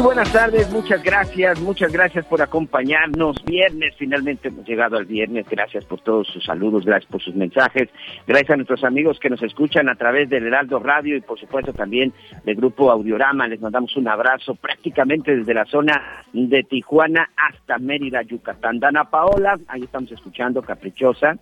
Muy buenas tardes, muchas gracias, muchas gracias por acompañarnos. Viernes, finalmente hemos llegado al viernes. Gracias por todos sus saludos, gracias por sus mensajes. Gracias a nuestros amigos que nos escuchan a través del Heraldo Radio y por supuesto también del grupo Audiorama. Les mandamos un abrazo prácticamente desde la zona de Tijuana hasta Mérida, Yucatán. Dana Paola, ahí estamos escuchando Caprichosa.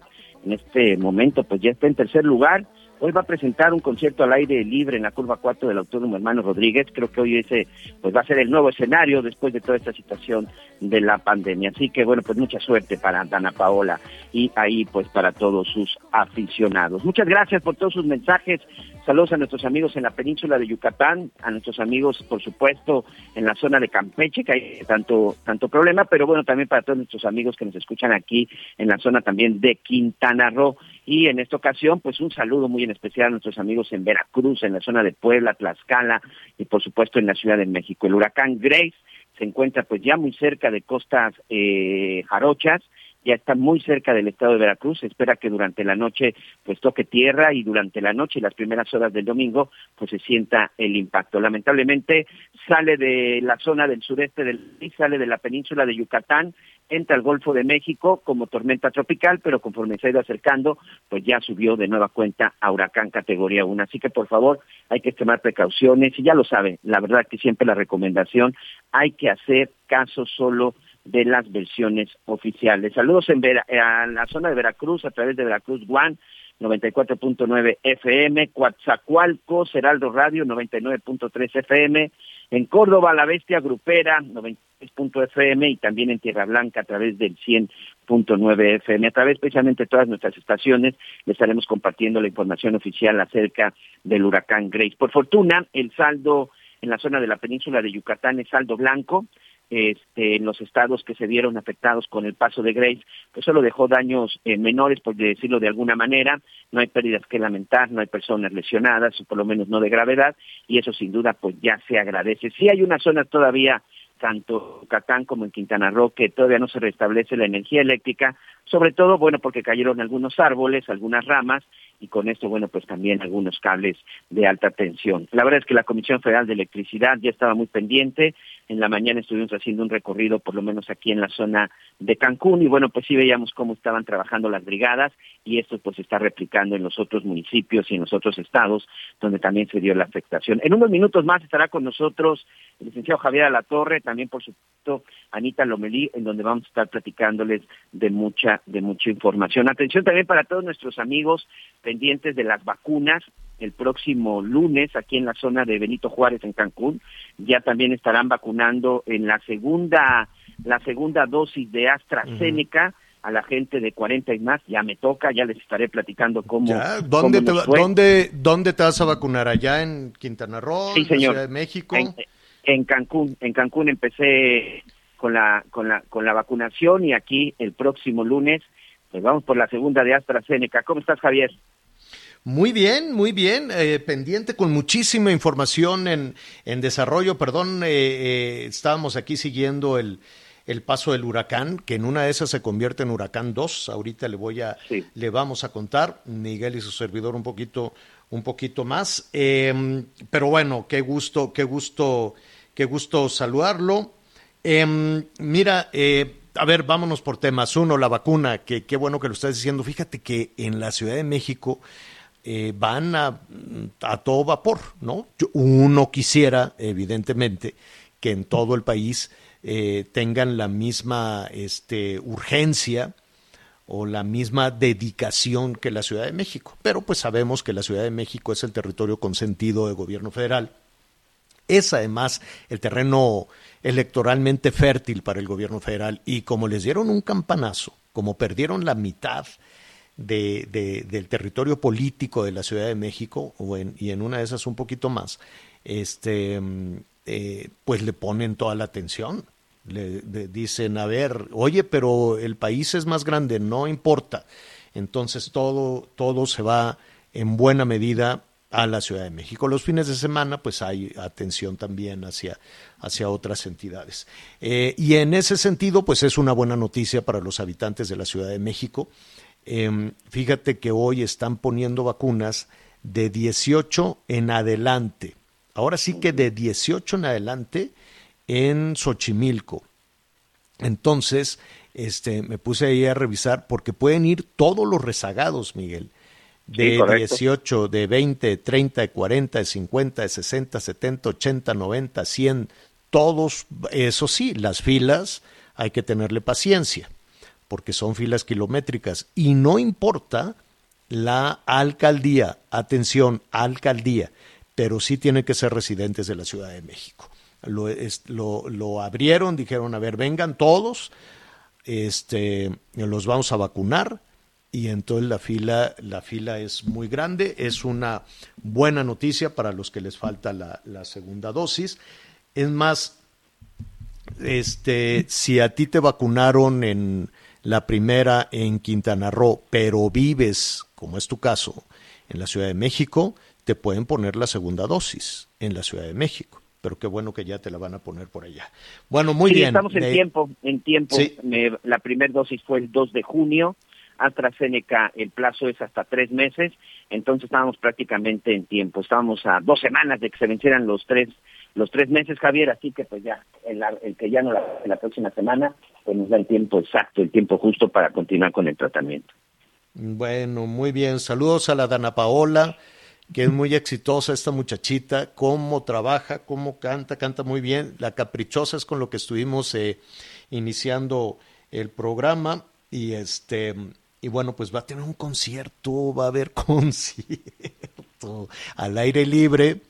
En este momento pues ya está en tercer lugar. Hoy va a presentar un concierto al aire libre en la curva 4 del Autónomo Hermano Rodríguez. Creo que hoy ese pues va a ser el nuevo escenario después de toda esta situación de la pandemia. Así que bueno, pues mucha suerte para Dana Paola y ahí pues para todos sus aficionados. Muchas gracias por todos sus mensajes. Saludos a nuestros amigos en la península de Yucatán, a nuestros amigos, por supuesto, en la zona de Campeche, que hay tanto, tanto problema, pero bueno, también para todos nuestros amigos que nos escuchan aquí en la zona también de Quintana Roo. Y en esta ocasión, pues un saludo muy en especial a nuestros amigos en Veracruz, en la zona de Puebla, Tlaxcala y por supuesto en la Ciudad de México. El huracán Grace se encuentra pues ya muy cerca de costas eh, jarochas, ya está muy cerca del estado de Veracruz, espera que durante la noche pues toque tierra y durante la noche y las primeras horas del domingo pues se sienta el impacto. Lamentablemente sale de la zona del sureste del país, sale de la península de Yucatán, entra al Golfo de México como tormenta tropical, pero conforme se ha ido acercando, pues ya subió de nueva cuenta a huracán categoría 1. Así que por favor hay que tomar precauciones y ya lo sabe, la verdad que siempre la recomendación, hay que hacer caso solo de las versiones oficiales. Saludos en Vera- a la zona de Veracruz a través de Veracruz One 94.9 FM, Coatzacoalcos, Heraldo Radio 99.3 FM, en Córdoba La Bestia Grupera 96.fm y también en Tierra Blanca a través del 100.9 FM. A través precisamente de todas nuestras estaciones le estaremos compartiendo la información oficial acerca del huracán Grace. Por fortuna, el saldo en la zona de la península de Yucatán es saldo blanco este, en los estados que se vieron afectados con el paso de Grace, pues solo dejó daños eh, menores, por decirlo de alguna manera, no hay pérdidas que lamentar, no hay personas lesionadas, o por lo menos no de gravedad, y eso sin duda pues ya se agradece. Sí hay una zona todavía, tanto en Yucatán como en Quintana Roo, que todavía no se restablece la energía eléctrica, sobre todo, bueno, porque cayeron algunos árboles, algunas ramas, y con esto, bueno, pues también algunos cables de alta tensión. La verdad es que la Comisión Federal de Electricidad ya estaba muy pendiente. En la mañana estuvimos haciendo un recorrido, por lo menos aquí en la zona de Cancún, y bueno, pues sí veíamos cómo estaban trabajando las brigadas, y esto pues se está replicando en los otros municipios y en los otros estados, donde también se dio la afectación. En unos minutos más estará con nosotros el licenciado Javier Alatorre, también por supuesto Anita Lomelí, en donde vamos a estar platicándoles de mucha, de mucha información. Atención también para todos nuestros amigos pendientes de las vacunas. El próximo lunes, aquí en la zona de Benito Juárez, en Cancún, ya también estarán vacunando en la segunda, la segunda dosis de AstraZeneca. A la gente de 40 y más, ya me toca, ya les estaré platicando cómo. Ya, ¿Dónde, cómo te, fue. dónde, ¿Dónde te vas a vacunar? ¿Allá en Quintana Roo? Sí, en la señor. Ciudad de México? En, en Cancún, en Cancún empecé con la, con la, con la vacunación y aquí el próximo lunes, pues vamos por la segunda de AstraZeneca. ¿Cómo estás, Javier? Muy bien, muy bien. eh, pendiente con muchísima información en, en desarrollo. Perdón, eh, eh, estábamos aquí siguiendo el, el paso del huracán, que en una de esas se convierte en huracán 2. Ahorita le voy a, Sí. le vamos a contar, Miguel y su servidor un poquito, un poquito más. Eh, pero bueno, qué gusto, qué gusto, qué gusto saludarlo. Em, mira, eh, a ver, vámonos por temas. Uno, la vacuna, que qué bueno que lo estás diciendo. Fíjate que en la Ciudad de México eh, van a, a todo vapor, ¿no? Yo- uno quisiera, evidentemente, que en todo el país eh, tengan la misma este, urgencia o la misma dedicación que la Ciudad de México. Pero pues sabemos que la Ciudad de México es el territorio consentido del gobierno federal. Es además el terreno electoralmente fértil para el gobierno federal y como les dieron un campanazo, como perdieron la mitad de, de, del territorio político de la Ciudad de México y en una de esas un poquito más, este, eh, pues le ponen toda la atención. Le, le, dicen, a ver, oye, pero el país es más grande, no importa. Entonces todo, todo se va en buena medida a la Ciudad de México. Los fines de semana, pues hay atención también hacia, hacia otras entidades. Eh, y en ese sentido, pues es una buena noticia para los habitantes de la Ciudad de México. Eh, fíjate que hoy están poniendo vacunas de 18 en adelante. Ahora sí que de 18 en adelante en Xochimilco. Entonces, este, me puse ahí a revisar porque pueden ir todos los rezagados, Miguel de sí, 18, de 20, 30, de 40, de 50, de 60, 70, 80, 90, 100, todos, eso sí, las filas hay que tenerle paciencia, porque son filas kilométricas y no importa la alcaldía, atención, alcaldía, pero sí tienen que ser residentes de la Ciudad de México. Lo, es, lo, lo abrieron, dijeron, a ver, vengan todos, este, los vamos a vacunar, y entonces la fila, la fila es muy grande. Es una buena noticia para los que les falta la, la, segunda dosis. Es más, este, si a ti te vacunaron en la primera en Quintana Roo, pero vives, como es tu caso, en la Ciudad de México, te pueden poner la segunda dosis en la Ciudad de México. Pero qué bueno que ya te la van a poner por allá. Bueno, muy sí, bien. Estamos en tiempo, en tiempo. Sí. Me, la primera dosis fue el 2 de junio AstraZeneca el plazo es hasta tres meses, entonces estábamos prácticamente en tiempo, estábamos a dos semanas de que se vencieran los tres los tres meses, Javier, así que pues ya, el, que ya no la, en la próxima semana, pues nos da el tiempo exacto, el tiempo justo para continuar con el tratamiento. Bueno, muy bien, saludos a la Dana Paola, que es muy exitosa esta muchachita, cómo trabaja, cómo canta, canta muy bien, la caprichosa es con lo que estuvimos eh, iniciando el programa y este y bueno, pues va a tener un concierto, va a haber concierto al aire libre,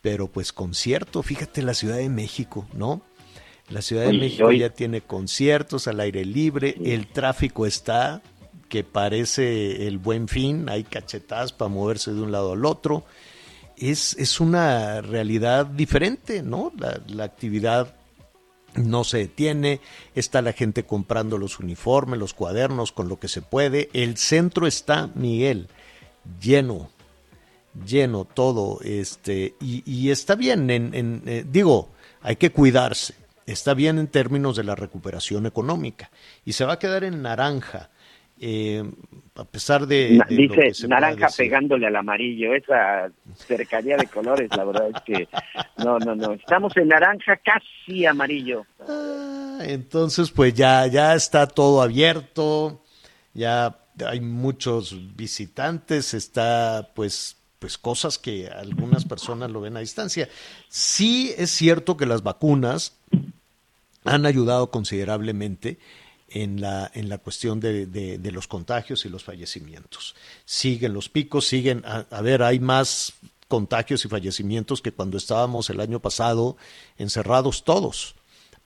pero pues concierto, fíjate la Ciudad de México, ¿no? La Ciudad de México ya tiene conciertos al aire libre, el tráfico está que parece el buen fin, hay cachetadas para moverse de un lado al otro. Es, es una realidad diferente, ¿no? La, la actividad no se detiene, está la gente comprando los uniformes, los cuadernos con lo que se puede. El centro está, Miguel, lleno, lleno todo, este, y, está bien, en, en, eh, digo, hay que cuidarse, está bien en términos de la recuperación económica, y se va a quedar en naranja. Eh, a pesar de, lo que Dice se naranja pegándole al amarillo, esa cercanía de colores, la verdad es que no, no, no, estamos en naranja casi amarillo. Ah, entonces, pues ya, ya está todo abierto, ya hay muchos visitantes, está pues, pues cosas que algunas personas lo ven a distancia. Sí es cierto que las vacunas han ayudado considerablemente en la, en la cuestión de, de, los contagios y los fallecimientos. Siguen los picos, siguen, a, a ver, hay más contagios y fallecimientos que cuando estábamos el año pasado encerrados todos.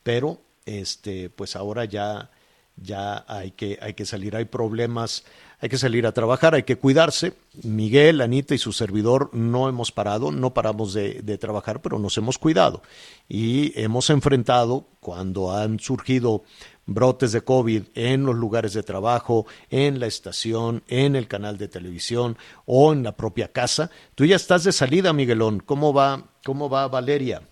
Pero este pues ahora ya ya hay que hay que salir hay problemas hay que salir a trabajar hay que cuidarse. Miguel Anita y su servidor no hemos parado no paramos de, de trabajar pero nos hemos cuidado. Y hemos enfrentado cuando han surgido brotes de COVID en los lugares de trabajo, en la estación, en el canal de televisión o en la propia casa. Tú ya estás de salida, Miguelón. ¿Cómo va, cómo va Valeria?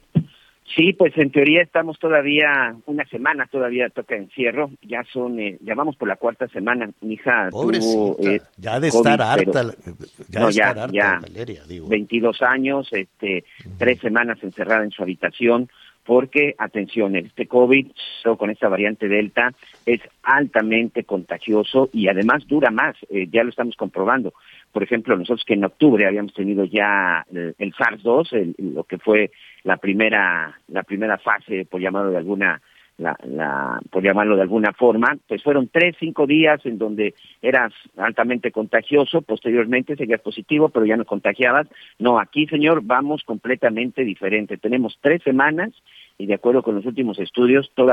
Sí, pues en teoría estamos todavía una semana, todavía toca encierro, ya son, eh, ya vamos por la cuarta semana. Mi hija Pobrecita, tuvo eh, ya de COVID, estar harta, pero- ya no, de ya, estar harta, ya. Valeria, digo. 22 años, este, tres semanas encerrada en su habitación, porque, atención, este COVID, con esta variante Delta, es altamente contagioso y además dura más, eh, ya lo estamos comprobando. Por ejemplo, nosotros que en octubre habíamos tenido ya el, el SARS-2, lo que fue la primera, la primera fase, por llamarlo de alguna la, la, por llamarlo de alguna forma, pues fueron tres, cinco días en donde eras altamente contagioso, posteriormente seguías positivo, pero ya no contagiabas. No, aquí, señor, vamos completamente diferente. Tenemos tres semanas y de acuerdo con los últimos estudios, todo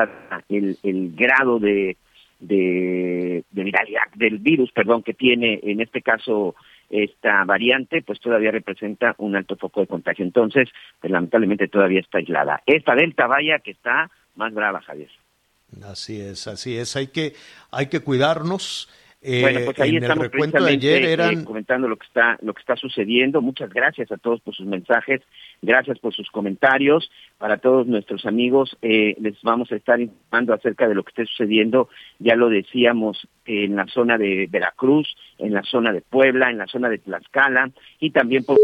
el, el grado de, de, de viralidad del virus, perdón, que tiene en este caso esta variante, pues todavía representa un alto foco de contagio. Entonces, pues, lamentablemente todavía está aislada. Esta delta vaya que está más brava, Javier. Así es, así es. Hay que, hay que cuidarnos. Eh, bueno, pues ahí estamos ayer eh, comentando lo que está lo que está sucediendo. Muchas gracias a todos por sus mensajes, gracias por sus comentarios. Para todos nuestros amigos eh, les vamos a estar informando acerca de lo que esté sucediendo. Ya lo decíamos en la zona de Veracruz, en la zona de Puebla, en la zona de Tlaxcala y también por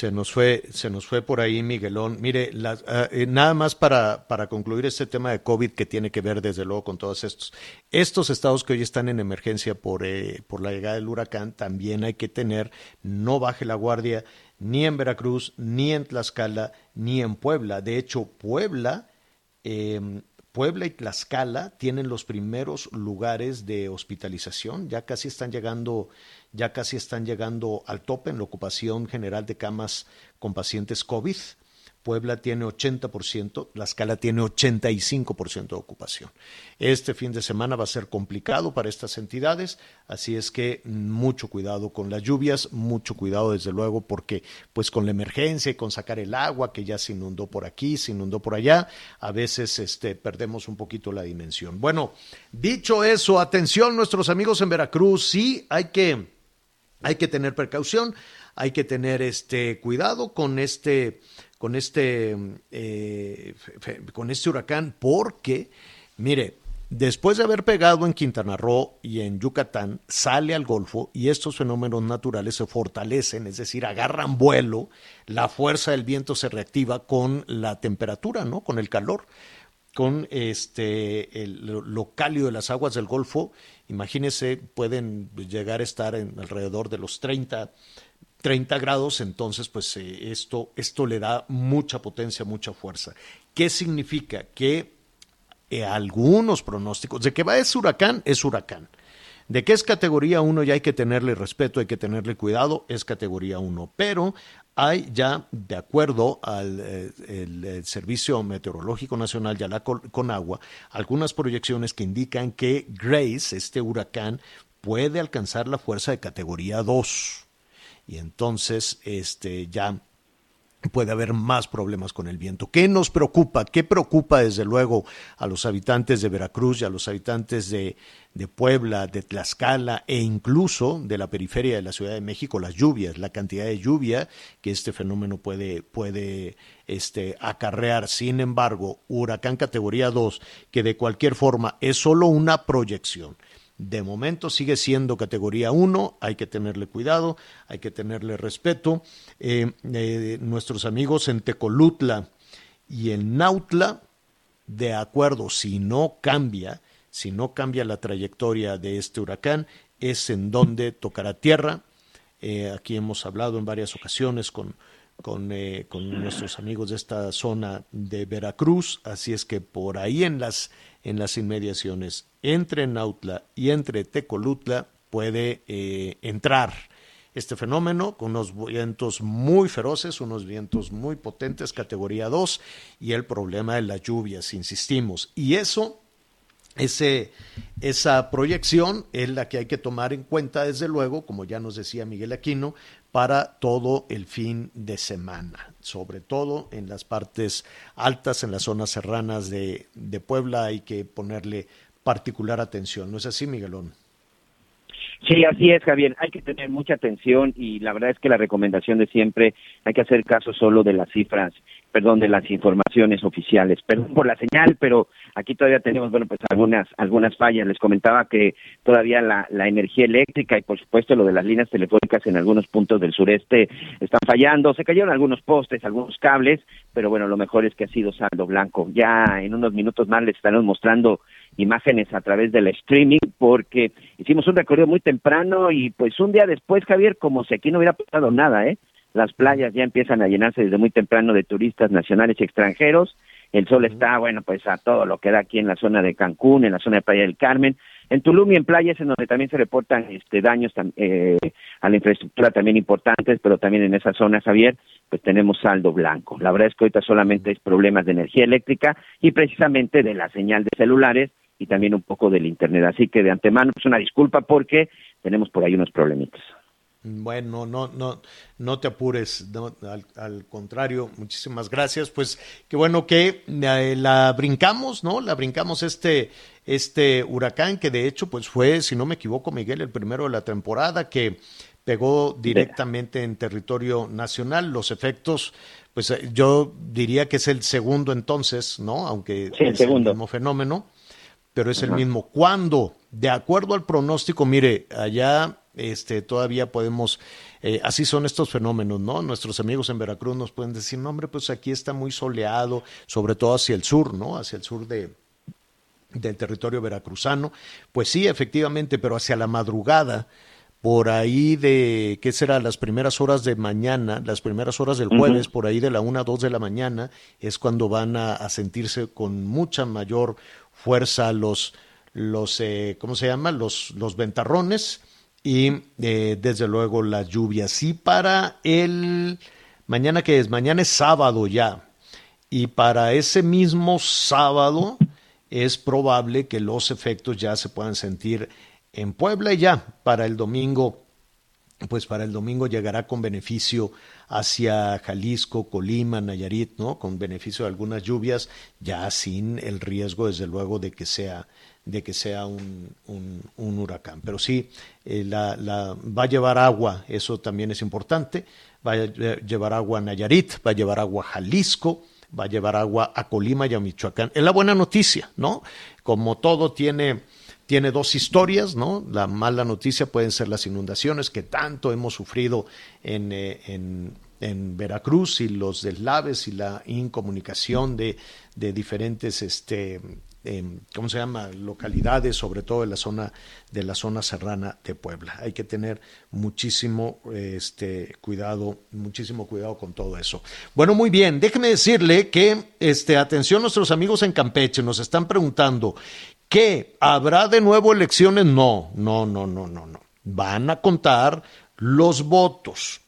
se nos fue, se nos fue por ahí Miguelón. Mire, eh, nada más para, para concluir este tema de COVID que tiene que ver desde luego con todos estos. Estos estados que hoy están en emergencia por, eh, por la llegada del huracán, también hay que tener, no baje la guardia ni en Veracruz, ni en Tlaxcala, ni en Puebla. De hecho, Puebla eh, Puebla y Tlaxcala tienen los primeros lugares de hospitalización, ya casi están llegando, ya casi están llegando al tope en la ocupación general de camas con pacientes COVID. Puebla tiene 80%, La Escala tiene 85% de ocupación. Este fin de semana va a ser complicado para estas entidades, así es que mucho cuidado con las lluvias, mucho cuidado desde luego porque pues con la emergencia y con sacar el agua que ya se inundó por aquí, se inundó por allá, a veces este perdemos un poquito la dimensión. Bueno, dicho eso, atención nuestros amigos en Veracruz, sí hay que hay que tener precaución, hay que tener este cuidado con este con este, eh, con este huracán porque, mire, después de haber pegado en Quintana Roo y en Yucatán, sale al Golfo y estos fenómenos naturales se fortalecen, es decir, agarran vuelo, la fuerza del viento se reactiva con la temperatura, ¿no? Con el calor con este el, lo cálido de las aguas del Golfo, imagínese, pueden llegar a estar en alrededor de los 30 30 grados, entonces pues eh, esto, esto le da mucha potencia, mucha fuerza. ¿Qué significa? Que eh, algunos pronósticos, de que va es huracán, es huracán. De que es categoría 1 ya hay que tenerle respeto, hay que tenerle cuidado, es categoría 1. Pero hay ya, de acuerdo al eh, el, Servicio Meteorológico Nacional y a la Conagua, algunas proyecciones que indican que Grace, este huracán, puede alcanzar la fuerza de categoría 2 y entonces este, ya puede haber más problemas con el viento. ¿Qué nos preocupa? ¿Qué preocupa desde luego a los habitantes de Veracruz y a los habitantes de, Puebla, de Tlaxcala e incluso de la periferia de la Ciudad de México? Las lluvias, la cantidad de lluvia que este fenómeno puede, puede este, acarrear. Sin embargo, huracán categoría 2, que de cualquier forma es solo una proyección de momento sigue siendo categoría 1, hay que tenerle cuidado, hay que tenerle respeto. Eh, eh, nuestros amigos en Tecolutla y en Nautla, de acuerdo, si no cambia, si no cambia la trayectoria de este huracán, es en donde tocará tierra. Eh, aquí hemos hablado en varias ocasiones con, con, con, nuestros amigos de esta zona de Veracruz, así es que por ahí en las en las inmediaciones entre Nautla y entre Tecolutla puede eh, entrar este fenómeno con unos vientos muy feroces, unos vientos muy potentes, categoría 2, y el problema de las lluvias, insistimos. Y eso, ese, esa proyección es la que hay que tomar en cuenta, desde luego, como ya nos decía Miguel Aquino, para todo el fin de semana, sobre todo en las partes altas, en las zonas serranas de, de Puebla, hay que ponerle particular atención. ¿No es así, Miguelón? Sí, así es, Javier. Hay que tener mucha atención y la verdad es que la recomendación de siempre hay que hacer caso solo de las cifras, perdón, de las informaciones oficiales. Perdón por la señal, pero aquí todavía tenemos, bueno, pues algunas algunas fallas. Les comentaba que todavía la, la energía eléctrica y por supuesto lo de las líneas telefónicas en algunos puntos del sureste están fallando. Se cayeron algunos postes, algunos cables, pero bueno, lo mejor es que ha sido saldo blanco. Ya en unos minutos más les estaremos mostrando imágenes a través del streaming porque hicimos un recorrido muy temprano y pues un día después, Javier, como si aquí no hubiera pasado nada, ¿eh? Las playas ya empiezan a llenarse desde muy temprano de turistas nacionales y extranjeros. El sol está, bueno, pues a todo lo que da aquí en la zona de Cancún, en la zona de Playa del Carmen. En Tulum y en playas en donde también se reportan este, daños eh, a la infraestructura también importantes, pero también en esa zona, Javier, pues tenemos saldo blanco. La verdad es que ahorita solamente es problemas de energía eléctrica y precisamente de la señal de celulares y también un poco del Internet. Así que de antemano, pues una disculpa porque tenemos por ahí unos problemitas. Bueno, no, no, no te apures, no, al, al, contrario, muchísimas gracias. Pues qué bueno que eh, la brincamos, ¿no? La brincamos este, este huracán que de hecho, pues fue, si no me equivoco, Miguel, el primero de la temporada que pegó directamente en territorio nacional. Los efectos, pues eh, yo diría que es el segundo entonces, ¿no? Aunque sí, el es segundo. el mismo fenómeno, pero es el mismo. ¿Cuándo? De acuerdo al pronóstico, mire, allá este, todavía podemos, eh, así son estos fenómenos, ¿no? Nuestros amigos en Veracruz nos pueden decir, no, hombre, pues aquí está muy soleado, sobre todo hacia el sur, ¿no? Hacia el sur de, del territorio veracruzano. Pues sí, efectivamente, pero hacia la madrugada, por ahí de, ¿qué será? Las primeras horas de mañana, las primeras horas del jueves, uh -huh. por ahí de la una a dos de la mañana, es cuando van a, a sentirse con mucha mayor fuerza los, los eh, ¿cómo se llama? Los, los ventarrones y eh, desde luego las lluvias. Y para el mañana que es, mañana es sábado ya. Y para ese mismo sábado es probable que los efectos ya se puedan sentir en Puebla y ya para el domingo, pues para el domingo llegará con beneficio hacia Jalisco, Colima, Nayarit, ¿no? Con beneficio de algunas lluvias, ya sin el riesgo, desde luego, de que sea de que sea un, un, huracán. Pero sí, eh, la, va a llevar agua, eso también es importante, va a llevar agua a Nayarit, va a llevar agua a Jalisco, va a llevar agua a Colima y a Michoacán. Es la buena noticia, ¿no? Como todo tiene, tiene dos historias, ¿no? La mala noticia pueden ser las inundaciones que tanto hemos sufrido en, eh, en, en Veracruz y los deslaves y la incomunicación de, de diferentes este, eh, ¿cómo se llama? localidades, sobre todo de la zona de la zona serrana de Puebla. Hay que tener muchísimo este cuidado, muchísimo cuidado con todo eso. Bueno, muy bien, déjeme decirle que este atención nuestros amigos en Campeche nos están preguntando ¿qué? ¿Habrá de nuevo elecciones? No, no, no, no, no, no. Van a contar los votos.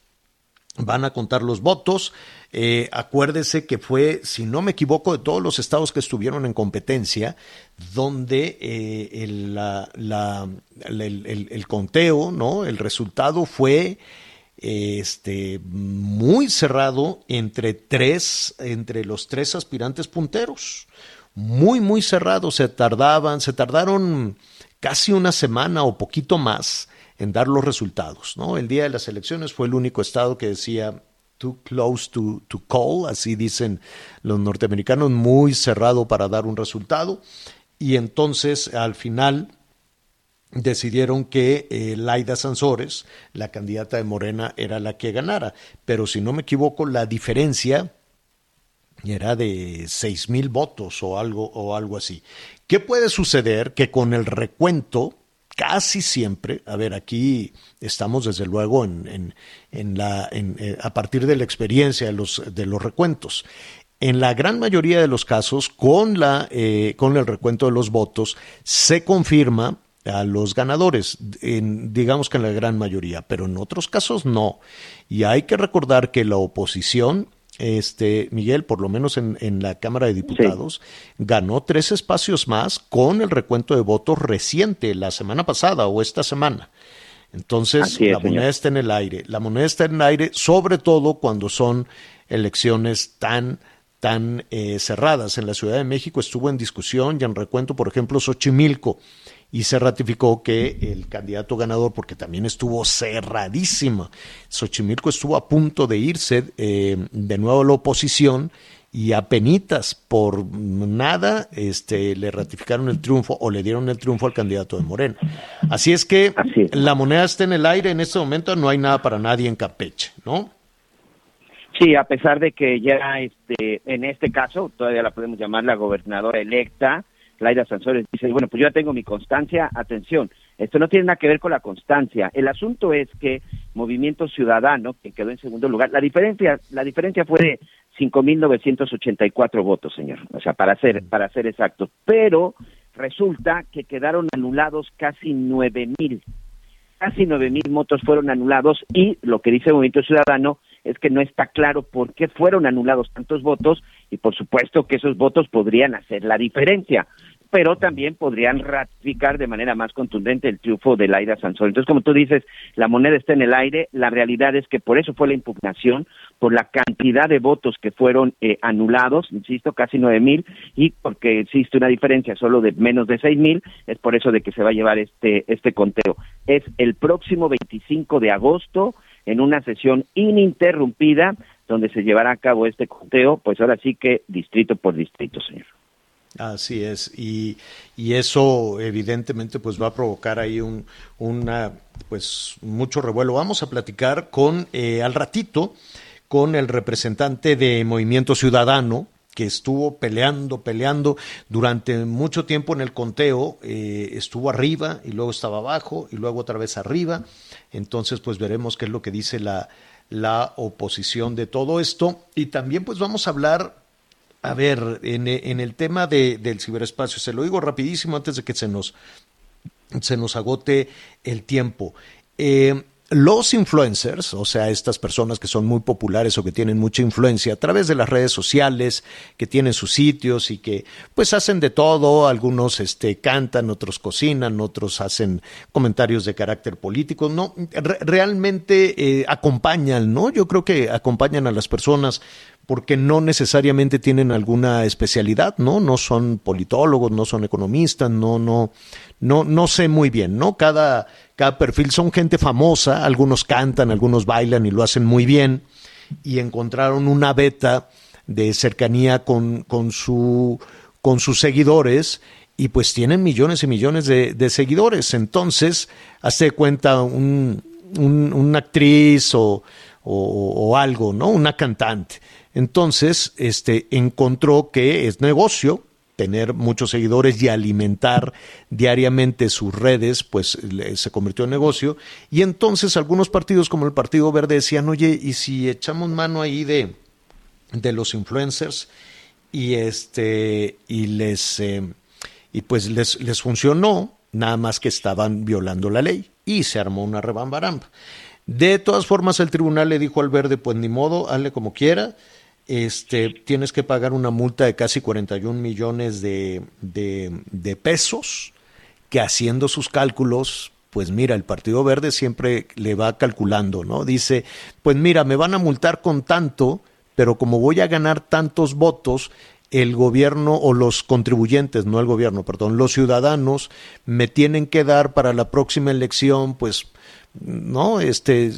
Van a contar los votos. Eh, acuérdese que fue, si no me equivoco, de todos los estados que estuvieron en competencia, donde eh, el, conteo, ¿no? El resultado fue este, muy cerrado entre tres, entre los tres aspirantes punteros. Muy, muy cerrado. Se tardaban, se tardaron casi una semana o poquito más en dar los resultados, ¿no? El día de las elecciones fue el único estado que decía too close to, to call, así dicen los norteamericanos, muy cerrado para dar un resultado. Y entonces al final decidieron que eh, Laida Sansores, la candidata de Morena, era la que ganara. Pero si no me equivoco, la diferencia era de seis mil votos o algo, o algo así. ¿Qué puede suceder? Que con el recuento casi siempre, a ver, aquí estamos desde luego en, en, en la, en, eh, a partir de la experiencia de los, de los recuentos. En la gran mayoría de los casos, con, la, eh, con el recuento de los votos, se confirma a los ganadores, en, digamos que en la gran mayoría, pero en otros casos no. Y hay que recordar que la oposición este Miguel, por lo menos en, en la Cámara de Diputados, sí. ganó tres espacios más con el recuento de votos reciente, la semana pasada o esta semana. Entonces, es, la moneda señor. está en el aire. La moneda está en el aire, sobre todo cuando son elecciones tan tan eh, cerradas. En la Ciudad de México estuvo en discusión y en recuento, por ejemplo, Xochimilco. y se ratificó que el candidato ganador, porque también estuvo cerradísimo, Xochimilco estuvo a punto de irse eh, de nuevo a la oposición y a penitas por nada este, le ratificaron el triunfo o le dieron el triunfo al candidato de Morena. Así es que Así es. la moneda está en el aire en este momento, no hay nada para nadie en Campeche, ¿no? Sí, a pesar de que ya este, en este caso, todavía la podemos llamar la gobernadora electa, Laida Sansores, dice, bueno, pues yo ya tengo mi constancia, atención, esto no tiene nada que ver con la constancia. El asunto es que Movimiento Ciudadano, que quedó en segundo lugar, la diferencia, la diferencia fue de 5.984 votos, señor, o sea, para ser, para ser exacto. Pero resulta que quedaron anulados casi 9.000 casi nueve mil votos fueron anulados y lo que dice el Movimiento Ciudadano es que no está claro por qué fueron anulados tantos votos y por supuesto que esos votos podrían hacer la diferencia, pero también podrían ratificar de manera más contundente el triunfo de Laida Sansón. Entonces, como tú dices, la moneda está en el aire, la realidad es que por eso fue la impugnación, por la cantidad de votos que fueron eh, anulados, insisto, casi nueve mil, y porque existe una diferencia solo de menos de seis mil, es por eso de que se va a llevar este, este conteo. Es el próximo 25 de agosto, en una sesión ininterrumpida, donde se llevará a cabo este conteo, pues ahora sí que distrito por distrito, señor. Así es, y, y, eso evidentemente pues va a provocar ahí un, una, pues mucho revuelo. Vamos a platicar con, eh, al ratito, con el representante de Movimiento Ciudadano, que estuvo peleando, peleando durante mucho tiempo en el conteo, eh, estuvo arriba y luego estaba abajo y luego otra vez arriba. Entonces, pues veremos qué es lo que dice la, la oposición de todo esto. Y también pues vamos a hablar a ver, en, el tema de, del ciberespacio, se lo digo rapidísimo antes de que se nos, se nos agote el tiempo. Eh, los influencers, o sea, estas personas que son muy populares o que tienen mucha influencia a través de las redes sociales, que tienen sus sitios y que pues hacen de todo, algunos este cantan, otros cocinan, otros hacen comentarios de carácter político, no re realmente eh, acompañan, ¿no? Yo creo que acompañan a las personas porque no necesariamente tienen alguna especialidad, ¿no? No son politólogos, no son economistas, no, no, no, no sé muy bien, ¿no? Cada, cada perfil son gente famosa, algunos cantan, algunos bailan y lo hacen muy bien, y encontraron una beta de cercanía con, con, su, con sus seguidores, y pues tienen millones y millones de, de seguidores. Entonces, hace cuenta un, un, una actriz o, o, algo, ¿no? Una cantante entonces, este, encontró que es negocio tener muchos seguidores y alimentar diariamente sus redes, pues se convirtió en negocio. Y entonces algunos partidos como el Partido Verde decían, oye, ¿y si echamos mano ahí de, de los influencers y este y les eh, y pues les, les funcionó, nada más que estaban violando la ley y se armó una rebambaramba. De todas formas, el tribunal le dijo al verde, pues ni modo, hazle como quiera, este, tienes que pagar una multa de casi 41 millones de, de, de, pesos, que haciendo sus cálculos, pues mira, el Partido Verde siempre le va calculando, ¿no? Dice, pues mira, me van a multar con tanto, pero como voy a ganar tantos votos, el gobierno o los contribuyentes, no el gobierno, perdón, los ciudadanos me tienen que dar para la próxima elección, pues, no, este,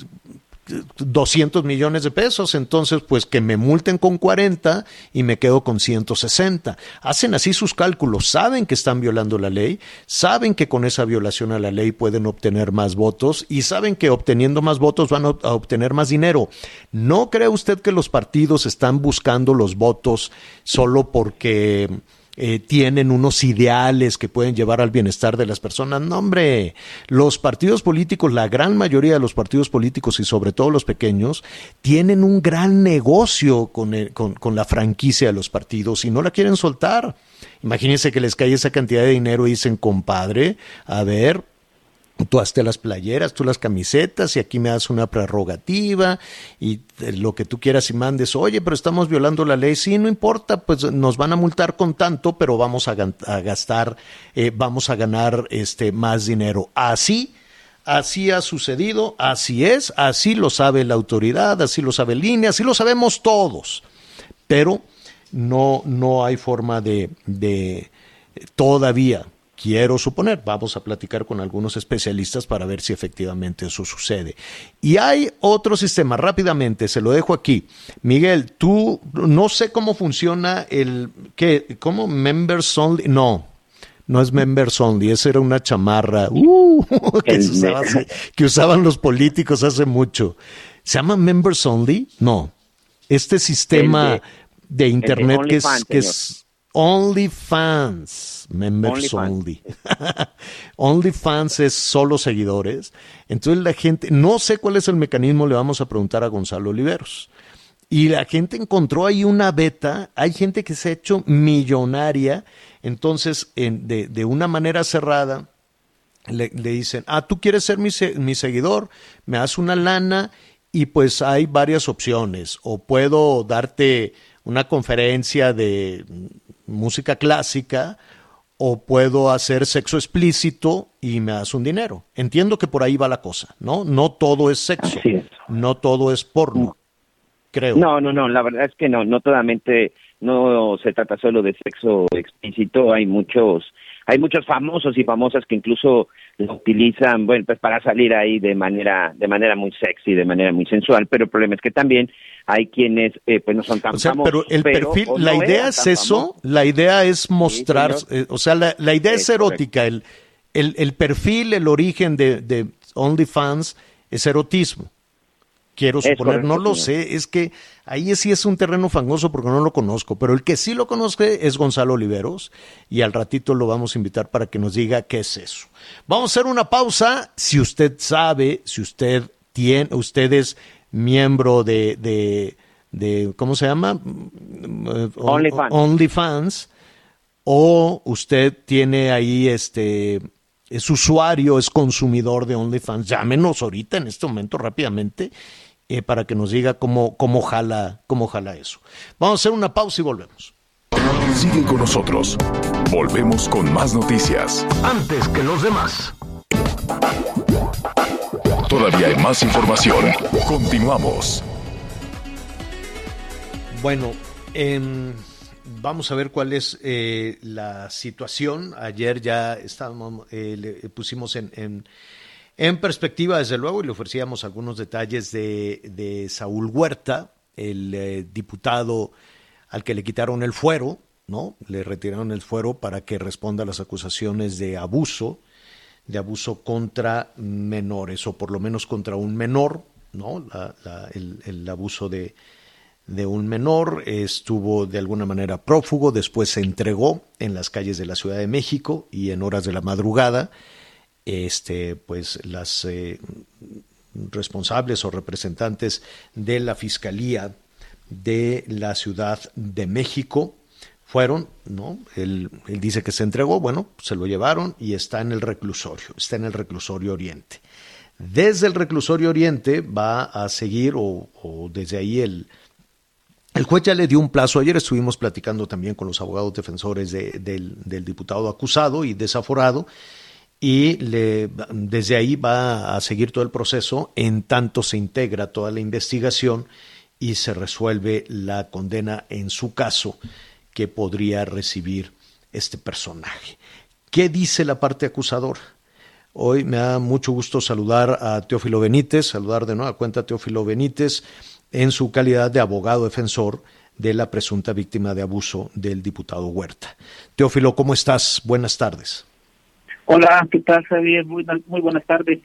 200 millones de pesos, entonces pues que me multen con 40 y me quedo con 160. Hacen así sus cálculos, saben que están violando la ley, saben que con esa violación a la ley pueden obtener más votos y saben que obteniendo más votos van a obtener más dinero. ¿No cree usted que los partidos están buscando los votos solo porque eh, tienen unos ideales que pueden llevar al bienestar de las personas. No, hombre, los partidos políticos, la gran mayoría de los partidos políticos y sobre todo los pequeños, tienen un gran negocio con, con, con la franquicia de los partidos y no la quieren soltar. Imagínense que les cae esa cantidad de dinero y dicen, compadre, a ver, tú hazte las playeras, tú las camisetas y aquí me das una prerrogativa y lo que tú quieras y mandes, oye, pero estamos violando la ley, sí, no importa, pues nos van a multar con tanto, pero vamos a, gastar, eh, vamos a ganar este más dinero. Así, así ha sucedido, así es, así lo sabe la autoridad, así lo sabe INE, así lo sabemos todos, pero no, no hay forma de, de todavía Quiero suponer, vamos a platicar con algunos especialistas para ver si efectivamente eso sucede. Y hay otro sistema, rápidamente, se lo dejo aquí. Miguel, tú no sé cómo funciona el, ¿qué? ¿Cómo? Members only, no, no es members only, esa era una chamarra uh, que, usaba que usaban los políticos hace mucho. ¿Se llama members only? No. Este sistema de, internet que es, que es OnlyFans, members OnlyFans. only. OnlyFans es solo seguidores. Entonces la gente, no sé cuál es el mecanismo, le vamos a preguntar a Gonzalo Oliveros. Y la gente encontró ahí una beta, hay gente que se ha hecho millonaria, entonces en- de, de una manera cerrada le, le dicen, ah, tú quieres ser mi, mi seguidor, me das una lana y pues hay varias opciones, o puedo darte una conferencia de música clásica, o puedo hacer sexo explícito y me das un dinero. Entiendo que por ahí va la cosa, ¿no? No todo es sexo, es. no todo es porno, creo. No, no, no, la verdad es que no, no totalmente, no se trata solo de sexo explícito, hay muchos, hay muchos famosos y famosas que incluso lo utilizan, bueno, pues para salir ahí de manera, de manera muy sexy, de manera muy sensual, pero el problema es que también hay quienes, eh, pues no son tan O sea, famosos. pero el perfil, la no idea es eso, la idea es mostrar, eh, o sea, la, la idea es, Es erótica, el, el, el perfil, el origen de, de OnlyFans es erotismo. Quiero Es suponer, correcto, no lo señor. sé, es que ahí sí es un terreno fangoso porque no lo conozco, pero el que sí lo conozco es Gonzalo Oliveros y al ratito lo vamos a invitar para que nos diga qué es eso. Vamos a hacer una pausa, si usted sabe, si usted tiene, usted es miembro de, de, de ¿cómo se llama? Mm, eh, on- OnlyFans. OnlyFans, o usted tiene ahí este es usuario, es consumidor de OnlyFans, llámenos ahorita en este momento rápidamente eh, para que nos diga cómo, cómo, jala, cómo jala eso. Vamos a hacer una pausa y volvemos. Sigue con nosotros. Volvemos con más noticias. Antes que los demás. Todavía hay más información. Continuamos. Bueno, em, vamos a ver cuál es eh, la situación. Ayer ya estábamos, eh, le pusimos en, en, en perspectiva, desde luego, y le ofrecíamos algunos detalles de, Saúl Huerta, el eh, diputado al que le quitaron el fuero, ¿no? Le retiraron el fuero para que responda a las acusaciones de abuso, de abuso contra menores, o por lo menos contra un menor, ¿no? La- la- el, el abuso de un menor, estuvo de alguna manera prófugo, después se entregó en las calles de la Ciudad de México y en horas de la madrugada, este, pues las eh, responsables o representantes de la Fiscalía de la Ciudad de México fueron, ¿no? Él, dice que se entregó, bueno, se lo llevaron y está en el reclusorio, está en el reclusorio Oriente. Desde el reclusorio Oriente va a seguir, o, o desde ahí el, el juez ya le dio un plazo. Ayer estuvimos platicando también con los abogados defensores de- del, del diputado acusado y desaforado. Y le, desde ahí va a seguir todo el proceso en tanto se integra toda la investigación y se resuelve la condena en su caso que podría recibir este personaje. ¿Qué dice la parte acusadora? Hoy me da mucho gusto saludar a Teófilo Benítez, saludar de nueva cuenta a Teófilo Benítez en su calidad de abogado defensor de la presunta víctima de abuso del diputado Huerta. Teófilo, ¿cómo estás? Buenas tardes. Hola, ¿qué tal, Javier? Muy, muy buenas tardes.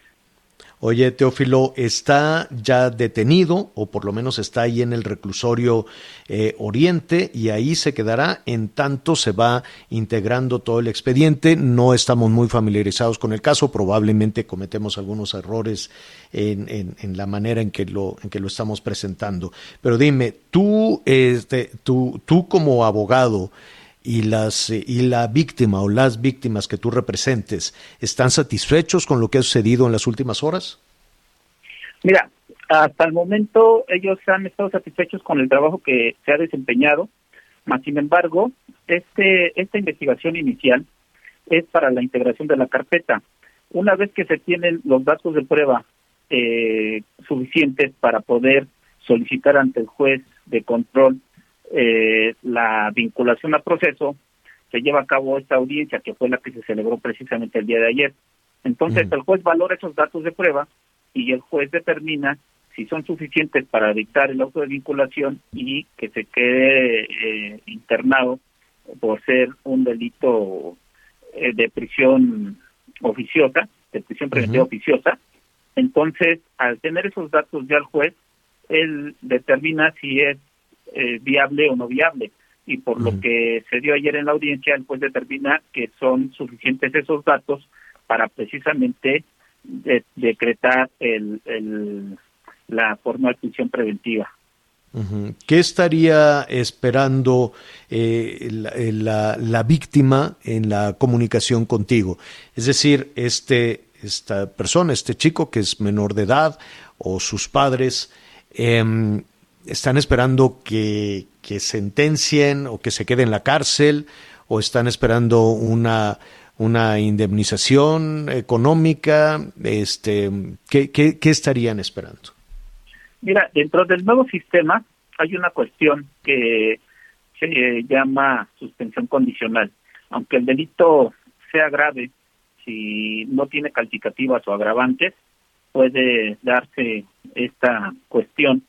Oye, Teófilo, ¿está ya detenido o por lo menos está ahí en el reclusorio eh, Oriente y ahí se quedará en tanto se va integrando todo el expediente? No estamos muy familiarizados con el caso, probablemente cometemos algunos errores en, en- en la manera en que, lo, en que lo estamos presentando. Pero dime, tú, este, tú, tú como abogado, y las eh, y la víctima o las víctimas que tú representes están satisfechos con lo que ha sucedido en las últimas horas? Mira, hasta el momento ellos han estado satisfechos con el trabajo que se ha desempeñado, mas sin embargo, este esta investigación inicial es para la integración de la carpeta. Una vez que se tienen los datos de prueba eh, suficientes para poder solicitar ante el juez de control eh, la vinculación a proceso, se lleva a cabo esta audiencia que fue la que se celebró precisamente el día de ayer. Entonces Ujú. el juez valora esos datos de prueba y el juez determina si son suficientes para dictar el auto de vinculación y que se quede eh, internado por ser un delito eh, de prisión oficiosa, de prisión preventiva oficiosa. Entonces, al tener esos datos ya el juez, él determina si es eh, viable o no viable. Y por lo que se dio ayer en la audiencia, el juez determina que son suficientes esos datos para precisamente de- decretar el, el- la forma de prisión preventiva. ¿Qué estaría esperando eh, la, eh, la- la víctima en la comunicación contigo? Es decir, este, esta persona, este chico que es menor de edad o sus padres, em, están esperando que, que sentencien o que se quede en la cárcel o están esperando una, una indemnización económica. Este, ¿qué, qué, qué estarían esperando? Mira, dentro del nuevo sistema hay una cuestión que se llama suspensión condicional. Aunque el delito sea grave, si no tiene calificativas o agravantes, puede darse esta cuestión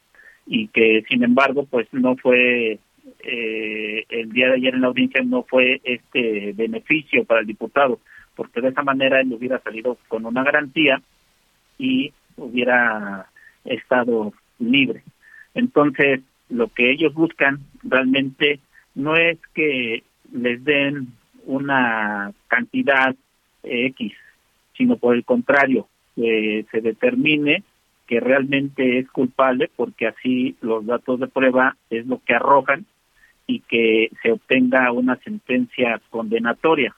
y que sin embargo pues no fue eh, el día de ayer en la audiencia no fue este beneficio para el diputado porque de esa manera él hubiera salido con una garantía y hubiera estado libre. Entonces, lo que ellos buscan realmente no es que les den una cantidad eh, X, sino por el contrario, que se determine que realmente es culpable porque así los datos de prueba es lo que arrojan y que se obtenga una sentencia condenatoria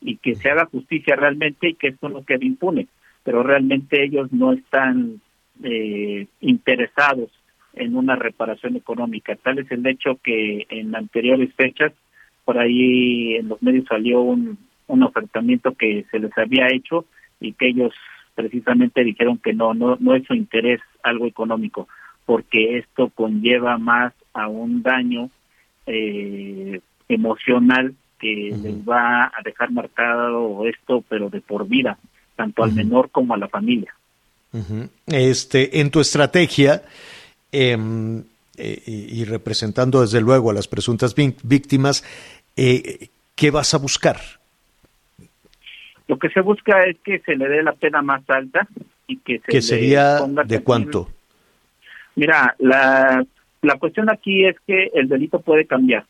y que se haga justicia realmente y que esto no quede impune. Pero realmente ellos no están eh, interesados en una reparación económica. Tal es el hecho que en anteriores fechas, por ahí en los medios salió un, un ofertamiento que se les había hecho y que ellos precisamente dijeron que no, no, no es su interés algo económico, porque esto conlleva más a un daño eh, emocional que les va a dejar marcado esto, pero de por vida, tanto al menor como a la familia. Ujú. Este, en tu estrategia, em, eh, y representando desde luego a las presuntas víc- víctimas, eh, ¿qué vas a buscar? Lo que se busca es que se le dé la pena más alta y que se ¿Qué le sería ponga de cuánto? Mira, la, la cuestión aquí es que el delito puede cambiar.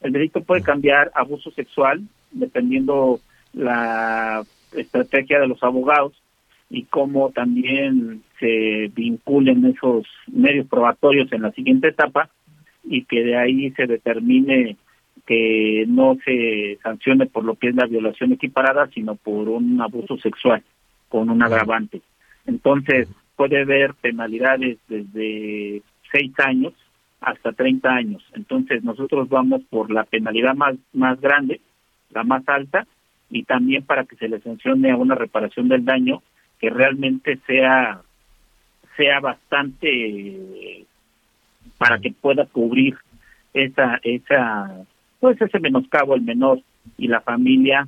El delito puede cambiar abuso sexual, dependiendo la estrategia de los abogados y cómo también se vinculen esos medios probatorios en la siguiente etapa y que de ahí se determine que no se sancione por lo que es la violación equiparada, sino por un abuso sexual con un agravante. Entonces, puede haber penalidades desde seis años hasta 30 años. Entonces, nosotros vamos por la penalidad más, más grande, la más alta, y también para que se le sancione a una reparación del daño que realmente sea sea bastante para que pueda cubrir esa esa pues ese menoscabo al menor y la familia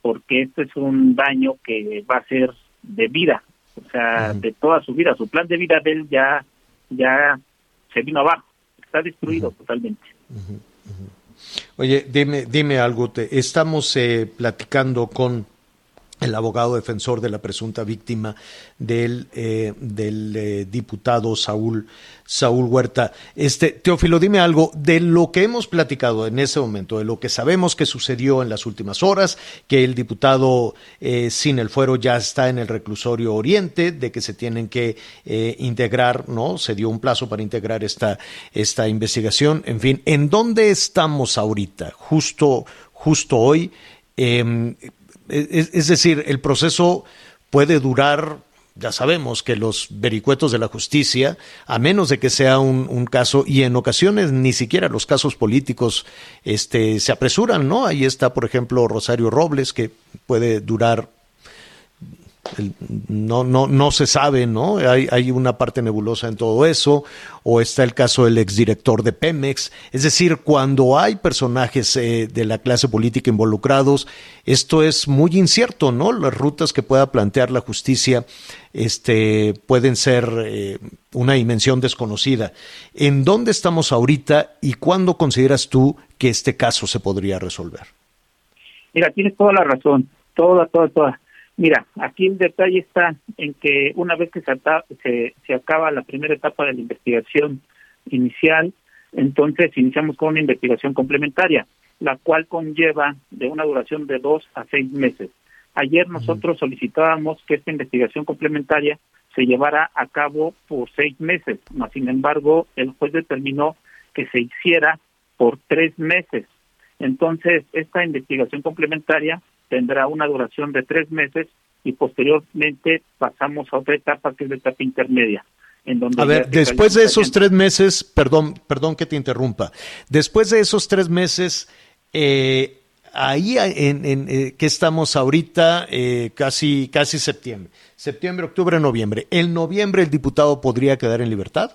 porque esto es un daño que va a ser de vida o sea de toda su vida. Su plan de vida de él ya ya se vino abajo está destruido totalmente. Oye, dime, dime algo. Te, estamos eh, platicando con el abogado defensor de la presunta víctima del, eh, del eh, diputado Saúl, Saúl Huerta. Este, Teófilo, dime algo de lo que hemos platicado en ese momento, de lo que sabemos que sucedió en las últimas horas, que el diputado eh, sin el fuero ya está en el reclusorio Oriente, de que se tienen que integrar, ¿no? Se dio un plazo para integrar esta, esta investigación. En fin, ¿en dónde estamos ahorita? Justo, justo hoy. Eh, es, decir, el proceso puede durar, ya sabemos que los vericuetos de la justicia, a menos de que sea un, un, caso, y en ocasiones ni siquiera los casos políticos este, se apresuran, ¿no? Ahí está, por ejemplo, Rosario Robles, que puede durar No, no, no se sabe, ¿no? Hay, hay una parte nebulosa en todo eso, o está el caso del exdirector de Pemex. Es decir, cuando hay personajes eh, de la clase política involucrados, esto es muy incierto, ¿no? Las rutas que pueda plantear la justicia este, pueden ser eh, una dimensión desconocida. ¿En dónde estamos ahorita y cuándo consideras tú que este caso se podría resolver? Mira, tienes toda la razón, toda, toda, toda. Mira, aquí el detalle está en que una vez que se, ata- se, se acaba la primera etapa de la investigación inicial, entonces iniciamos con una investigación complementaria, la cual conlleva de una duración de dos a seis meses. Ayer nosotros solicitábamos que esta investigación complementaria se llevara a cabo por seis meses, mas sin embargo el juez determinó que se hiciera por tres meses. Entonces, esta investigación complementaria tendrá una duración de tres meses y posteriormente pasamos a otra etapa que es la etapa intermedia. En donde A ver, después de esos tres meses, perdón, perdón que te interrumpa, después de esos tres meses, eh, ahí en, en eh, que estamos ahorita, eh, casi, casi septiembre, septiembre, octubre, noviembre. ¿En noviembre el diputado podría quedar en libertad?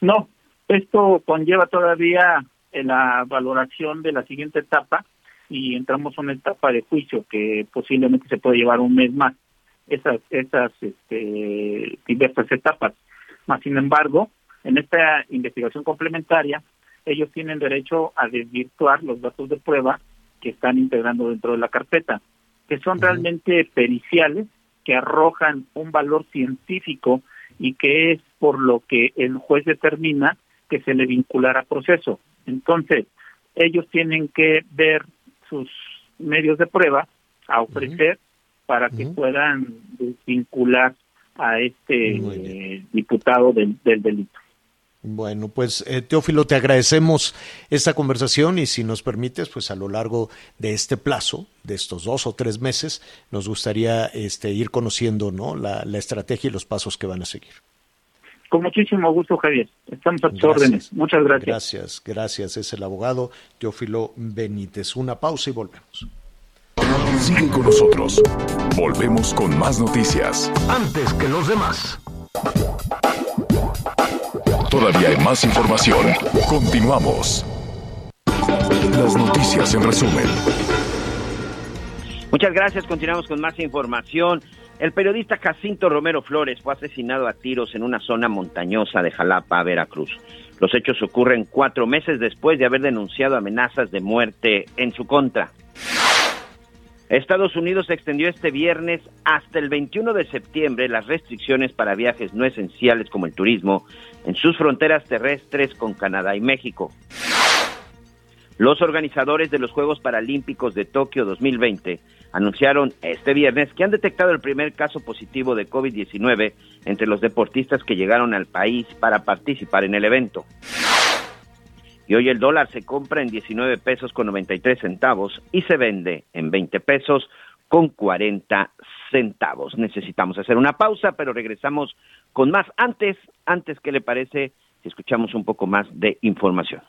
No, esto conlleva todavía eh, la valoración de la siguiente etapa y entramos a una etapa de juicio que posiblemente se puede llevar un mes más. Esas, esas este, diversas etapas. Más sin embargo, en esta investigación complementaria, ellos tienen derecho a desvirtuar los datos de prueba que están integrando dentro de la carpeta, que son realmente periciales, que arrojan un valor científico y que es por lo que el juez determina que se le vinculará proceso. Entonces, ellos tienen que ver sus medios de prueba a ofrecer para que puedan vincular a este eh, diputado del, del delito. Bueno, pues eh, Teófilo, te agradecemos esta conversación y si nos permites, pues a lo largo de este plazo, de estos dos o tres meses, nos gustaría este, ir conociendo ¿no? la, la estrategia y los pasos que van a seguir. Con muchísimo gusto, Javier. Estamos a tus Gracias. órdenes. Muchas gracias. Gracias, gracias. Es el abogado Teófilo Benítez. Una pausa y volvemos. Sigue con nosotros. Volvemos con más noticias. Antes que los demás. Todavía hay más información. Continuamos. Las noticias en resumen. Muchas gracias. Continuamos con más información. El periodista Jacinto Romero Flores fue asesinado a tiros en una zona montañosa de Jalapa, Veracruz. Los hechos ocurren cuatro meses después de haber denunciado amenazas de muerte en su contra. Estados Unidos extendió este viernes hasta el 21 de septiembre las restricciones para viajes no esenciales como el turismo en sus fronteras terrestres con Canadá y México. Los organizadores de los Juegos Paralímpicos de Tokio 2020 anunciaron este viernes que han detectado el primer caso positivo de COVID-19 entre los deportistas que llegaron al país para participar en el evento. Y hoy el dólar se compra en 19 pesos con 93 centavos y se vende en 20 pesos con 40 centavos. Necesitamos hacer una pausa, pero regresamos con más. Antes, antes, ¿qué le parece si escuchamos un poco más de información?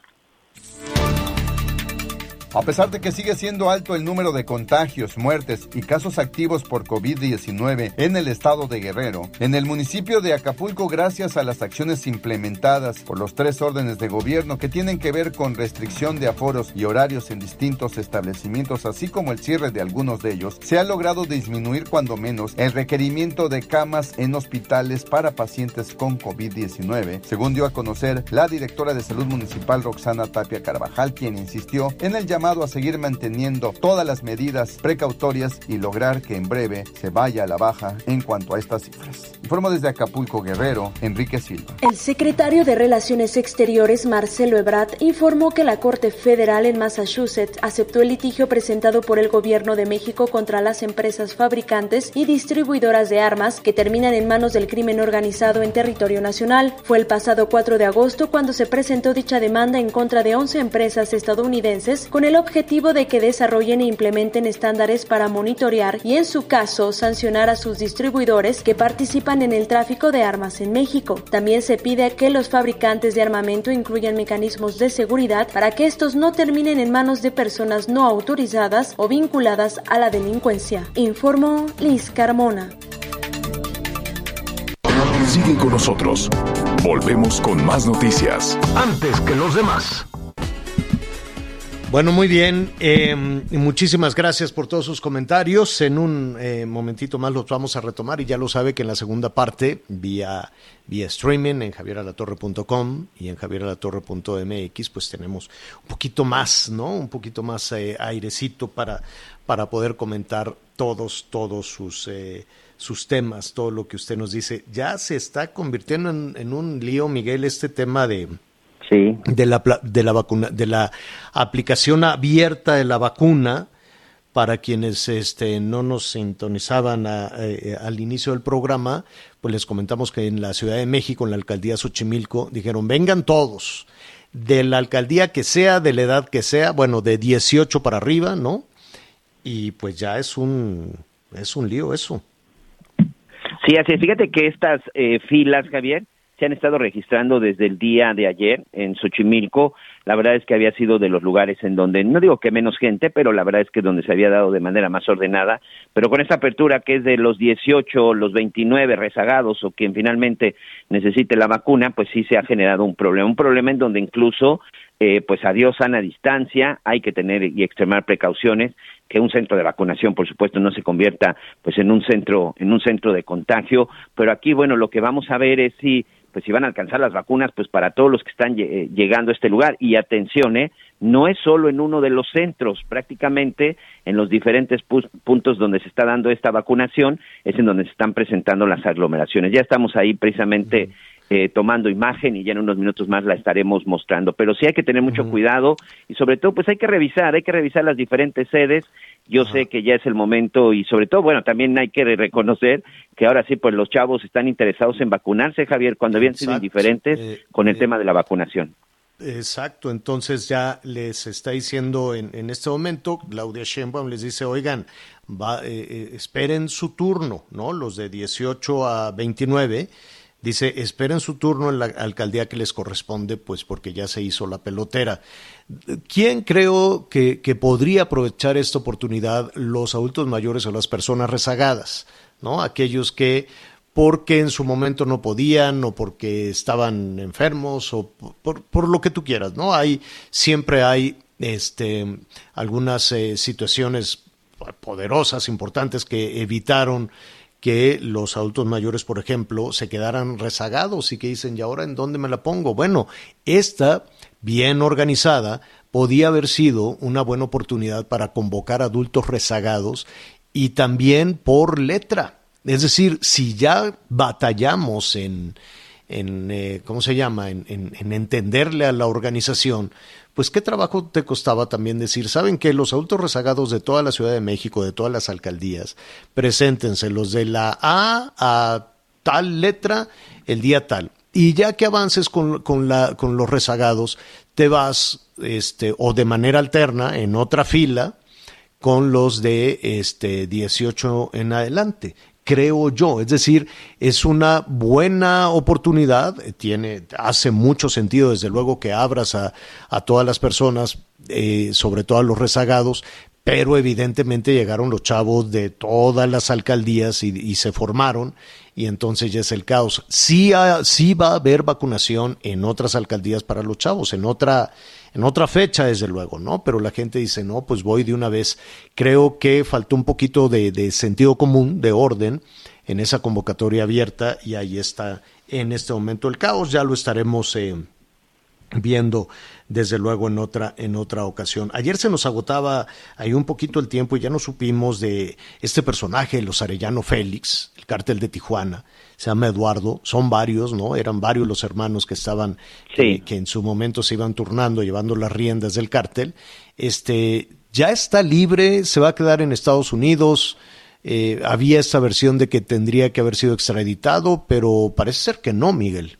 A pesar de que sigue siendo alto el número de contagios, muertes y casos activos por COVID-19 en el estado de Guerrero, en el municipio de Acapulco, gracias a las acciones implementadas por los tres órdenes de gobierno que tienen que ver con restricción de aforos y horarios en distintos establecimientos, así como el cierre de algunos de ellos, se ha logrado disminuir cuando menos el requerimiento de camas en hospitales para pacientes con COVID-19, según dio a conocer la directora de salud municipal Roxana Tapia Carvajal, quien insistió en el llamado a seguir manteniendo todas las medidas precautorias y lograr que en breve se vaya a la baja en cuanto a estas cifras. Informo desde Acapulco Guerrero, Enrique Silva. El secretario de Relaciones Exteriores, Marcelo Ebrard, informó que la Corte Federal en Massachusetts aceptó el litigio presentado por el gobierno de México contra las empresas fabricantes y distribuidoras de armas que terminan en manos del crimen organizado en territorio nacional. Fue el pasado 4 de agosto cuando se presentó dicha demanda en contra de 11 empresas estadounidenses con el el objetivo de que desarrollen e implementen estándares para monitorear y en su caso sancionar a sus distribuidores que participan en el tráfico de armas en México. También se pide que los fabricantes de armamento incluyan mecanismos de seguridad para que estos no terminen en manos de personas no autorizadas o vinculadas a la delincuencia, informó Liz Carmona. Sigue con nosotros. Volvemos con más noticias. Antes que los demás. Bueno, muy bien. Eh, muchísimas gracias por todos sus comentarios. En un eh, momentito más los vamos a retomar y ya lo sabe que en la segunda parte, vía, vía streaming en javieralatorre.com y en javieralatorre.mx, pues tenemos un poquito más, ¿no? Un poquito más eh, airecito para, para poder comentar todos, todos sus, eh, sus temas, todo lo que usted nos dice. Ya se está convirtiendo en, en un lío, Miguel, este tema de Sí. de la, de la vacuna, de la aplicación abierta de la vacuna para quienes este, no nos sintonizaban a- eh, al inicio del programa, pues les comentamos que en la Ciudad de México, en la alcaldía Xochimilco, dijeron, vengan todos, de la alcaldía que sea, de la edad que sea, bueno, de 18 para arriba, ¿no? Y pues ya es un, es un lío eso. Sí, así es. Fíjate que estas eh, filas, Javier, se han estado registrando desde el día de ayer en Xochimilco. La verdad es que había sido de los lugares en donde, no digo que menos gente, pero la verdad es que donde se había dado de manera más ordenada. Pero con esta apertura que es de los 18, los 29 rezagados o quien finalmente necesite la vacuna, pues sí se ha generado un problema. Un problema en donde incluso, eh, pues adiós sana distancia, hay que tener y extremar precauciones que un centro de vacunación, por supuesto, no se convierta pues en un centro en un centro de contagio, pero aquí bueno, lo que vamos a ver es si pues si van a alcanzar las vacunas pues para todos los que están eh, llegando a este lugar y atención, eh, no es solo en uno de los centros, prácticamente en los diferentes pu- puntos donde se está dando esta vacunación es en donde se están presentando las aglomeraciones. Ya estamos ahí precisamente eh, tomando imagen y ya en unos minutos más la estaremos mostrando. Pero sí hay que tener mucho cuidado y sobre todo pues hay que revisar, hay que revisar las diferentes sedes. Yo sé que ya es el momento y sobre todo, bueno, también hay que reconocer que ahora sí pues los chavos están interesados en vacunarse, Javier, cuando habían sido Exacto. indiferentes Eh, con el eh, tema de la vacunación. Exacto, entonces ya les está diciendo en, en este momento, Claudia Sheinbaum les dice, oigan, va, eh, eh, esperen su turno, ¿no? Los de 18 a 29, dice, esperen su turno en la alcaldía que les corresponde, pues porque ya se hizo la pelotera. ¿Quién creo que, que podría aprovechar esta oportunidad? Los adultos mayores o las personas rezagadas, ¿no? Aquellos que porque en su momento no podían o porque estaban enfermos o por, por lo que tú quieras, ¿no? Hay, siempre hay este, algunas eh, situaciones poderosas, importantes, que evitaron que los adultos mayores, por ejemplo, se quedaran rezagados y que dicen, ¿y ahora en dónde me la pongo? Bueno, esta, bien organizada, podía haber sido una buena oportunidad para convocar adultos rezagados y también por letra. Es decir, si ya batallamos en, en eh, ¿cómo se llama?, en, en, en entenderle a la organización, pues qué trabajo te costaba también decir, saben que los adultos rezagados de toda la Ciudad de México, de todas las alcaldías, preséntense los de la A a tal letra el día tal. Y ya que avances con, con, la, con los rezagados, te vas, este, o de manera alterna, en otra fila, con los de este 18 en adelante creo yo. Es decir, es una buena oportunidad, eh, tiene, hace mucho sentido, desde luego, que abras a, a todas las personas, eh, sobre todo a los rezagados, pero evidentemente llegaron los chavos de todas las alcaldías y, y se formaron y entonces ya es el caos. Sí, sí va a haber vacunación en otras alcaldías para los chavos, en otra, en otra fecha, desde luego, ¿no? Pero la gente dice, no, pues voy de una vez. Creo que faltó un poquito de, sentido común, de orden, en esa convocatoria abierta y ahí está en este momento el caos. Ya lo estaremos eh, viendo desde luego en otra en otra ocasión. Ayer se nos agotaba ahí un poquito el tiempo y ya no supimos de este personaje, los Arellano Félix, el cártel de Tijuana. Se llama Eduardo, son varios, ¿no? Eran varios los hermanos que estaban que, que en su momento se iban turnando llevando las riendas del cártel. Este ya está libre, se va a quedar en Estados Unidos. Eh, había esta versión de que tendría que haber sido extraditado, pero parece ser que no, Miguel.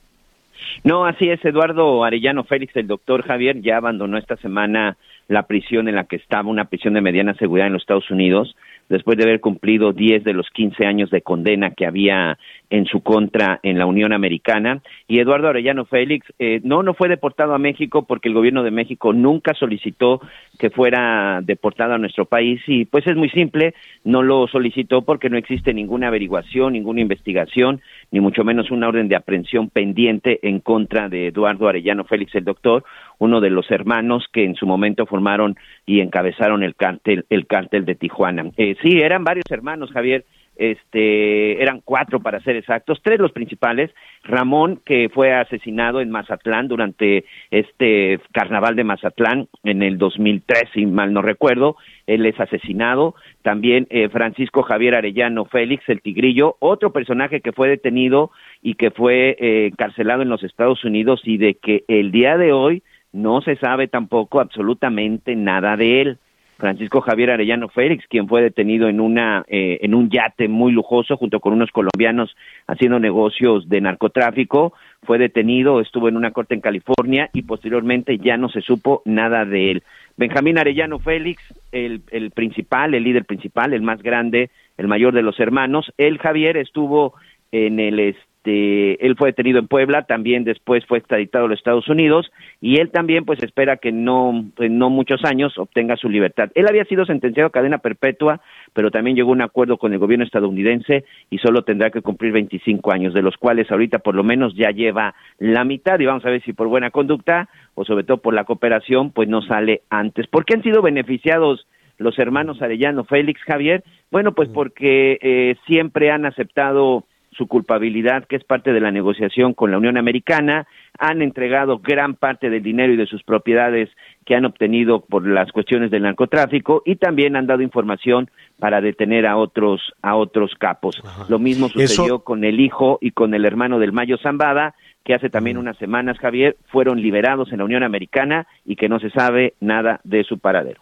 No, así es, Eduardo Arellano Félix, el doctor Javier, ya abandonó esta semana la prisión en la que estaba, una prisión de mediana seguridad en los Estados Unidos, después de haber cumplido 10 de los 15 años de condena que había en su contra en la Unión Americana. Y Eduardo Arellano Félix, eh, no, no fue deportado a México porque el gobierno de México nunca solicitó que fuera deportado a nuestro país y pues es muy simple, no lo solicitó porque no existe ninguna averiguación, ninguna investigación, ni mucho menos una orden de aprehensión pendiente en contra de Eduardo Arellano Félix, el doctor, uno de los hermanos que en su momento formaron y encabezaron el cártel, el cártel de Tijuana. Eh, sí, eran varios hermanos, Javier, este, eran cuatro para ser exactos, tres los principales, Ramón, que fue asesinado en Mazatlán durante este carnaval de Mazatlán en el 2003, si mal no recuerdo, él es asesinado, también eh, Francisco Javier Arellano Félix, el tigrillo, otro personaje que fue detenido y que fue eh, encarcelado en los Estados Unidos y de que el día de hoy no se sabe tampoco absolutamente nada de él. Francisco Javier Arellano Félix, quien fue detenido en una eh, en un yate muy lujoso junto con unos colombianos haciendo negocios de narcotráfico, fue detenido, estuvo en una corte en California y posteriormente ya no se supo nada de él. Benjamín Arellano Félix, el, el principal, el líder principal, el más grande, el mayor de los hermanos, él Javier estuvo en el este, él fue detenido en Puebla, también después fue extraditado a los Estados Unidos y él también pues espera que no en no muchos años obtenga su libertad. Él había sido sentenciado a cadena perpetua, pero también llegó a un acuerdo con el gobierno estadounidense y solo tendrá que cumplir 25 años, de los cuales ahorita por lo menos ya lleva la mitad y vamos a ver si por buena conducta o sobre todo por la cooperación pues no sale antes. ¿Por qué han sido beneficiados los hermanos Arellano Félix Javier? Bueno, pues porque eh, siempre han aceptado su culpabilidad, que es parte de la negociación con la Unión Americana, han entregado gran parte del dinero y de sus propiedades que han obtenido por las cuestiones del narcotráfico y también han dado información para detener a otros a otros capos. Lo mismo sucedió con el hijo y con el hermano del Mayo Zambada, que hace también unas semanas, Javier, fueron liberados en la Unión Americana y que no se sabe nada de su paradero.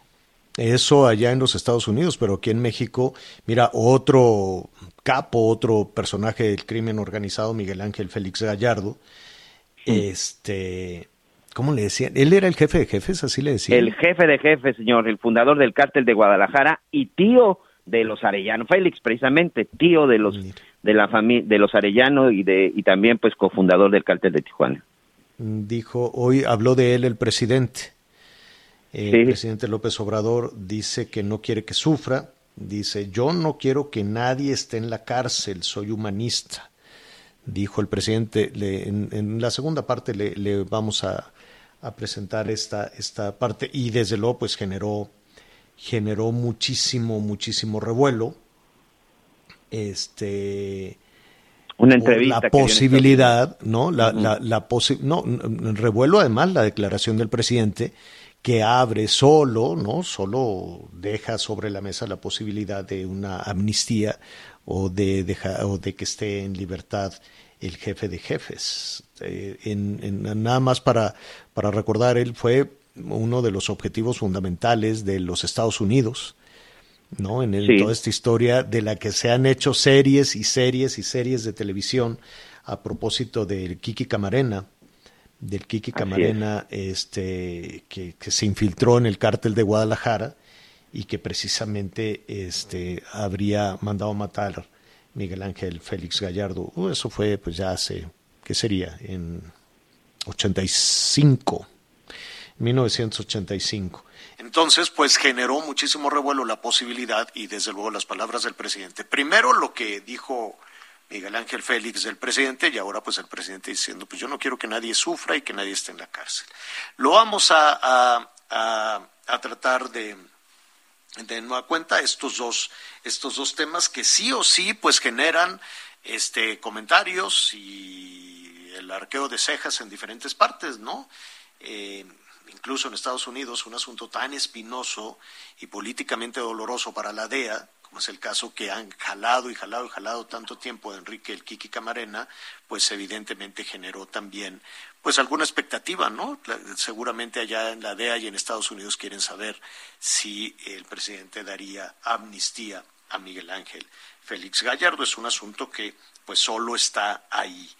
Eso allá en los Estados Unidos, pero aquí en México, mira, otro capo, otro personaje del crimen organizado, Miguel Ángel Félix Gallardo, este, ¿cómo le decían? Él era el jefe de jefes, así le decían. El jefe de jefes, señor, el fundador del cártel de Guadalajara y tío de los Arellano Félix, precisamente tío de los de la familia de los Arellano y de y también pues cofundador del cártel de Tijuana. Dijo, hoy habló de él el presidente. El presidente López Obrador dice que no quiere que sufra, dice, yo no quiero que nadie esté en la cárcel, soy humanista, dijo el presidente. Le, en, en, la segunda parte le, le vamos a, a, presentar esta, esta parte y desde luego pues generó, generó muchísimo, muchísimo revuelo. Este una entrevista la posibilidad no la, uh -huh. la, la posi no revuelo además la declaración del presidente que abre solo, ¿no? Solo deja sobre la mesa la posibilidad de una amnistía o de, deja, o de que esté en libertad el jefe de jefes. Eh, en, en, nada más para, para recordar, él fue uno de los objetivos fundamentales de los Estados Unidos, ¿no? En, el, sí. toda esta historia de la que se han hecho series y series y series de televisión a propósito del Kiki Camarena, del Kiki Camarena, este, que, que, se infiltró en el cártel de Guadalajara y que precisamente este, habría mandado matar Miguel Ángel Félix Gallardo. Uh, eso fue pues ya hace, ¿qué sería? En 85, 1985. Entonces, pues generó muchísimo revuelo la posibilidad y desde luego las palabras del presidente. Primero lo que dijo Miguel Ángel Félix del presidente y ahora pues el presidente diciendo pues yo no quiero que nadie sufra y que nadie esté en la cárcel. Lo vamos a, a, a, tratar de, de nueva cuenta estos dos, estos dos temas que sí o sí pues generan este comentarios y el arqueo de cejas en diferentes partes, ¿no? Eh, incluso en Estados Unidos, un asunto tan espinoso y políticamente doloroso para la DEA, como es el caso que han jalado y jalado y jalado tanto tiempo de Enrique el Kiki Camarena, pues evidentemente generó también pues alguna expectativa, ¿no? Seguramente allá en la DEA y en Estados Unidos quieren saber si el presidente daría amnistía a Miguel Ángel Félix Gallardo. Es un asunto que pues solo está ahí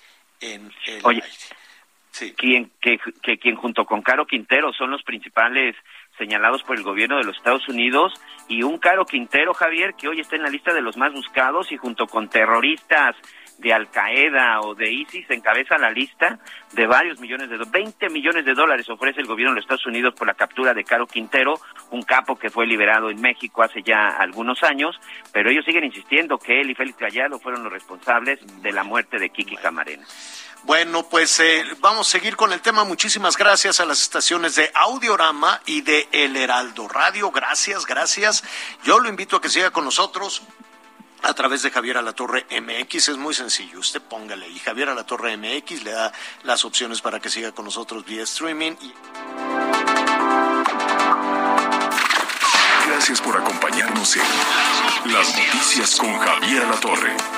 en el Oye. aire. quien, que, que quien junto con Caro Quintero son los principales señalados por el gobierno de los Estados Unidos y un Caro Quintero, Javier, que hoy está en la lista de los más buscados y junto con terroristas de Al Qaeda o de ISIS encabeza la lista de varios millones de dólares. 20 millones de dólares ofrece el gobierno de los Estados Unidos por la captura de Caro Quintero, un capo que fue liberado en México hace ya algunos años, pero ellos siguen insistiendo que él y Félix Gallardo fueron los responsables de la muerte de Kiki Camarena. Bueno, pues eh, vamos a seguir con el tema. Muchísimas gracias a las estaciones de Audiorama y de El Heraldo Radio. Gracias, gracias. Yo lo invito a que siga con nosotros a través de Javier Alatorre MX. Es muy sencillo. Usted póngale ahí Javier Alatorre MX, le da las opciones para que siga con nosotros vía streaming. Gracias por acompañarnos en Las Noticias con Javier Alatorre.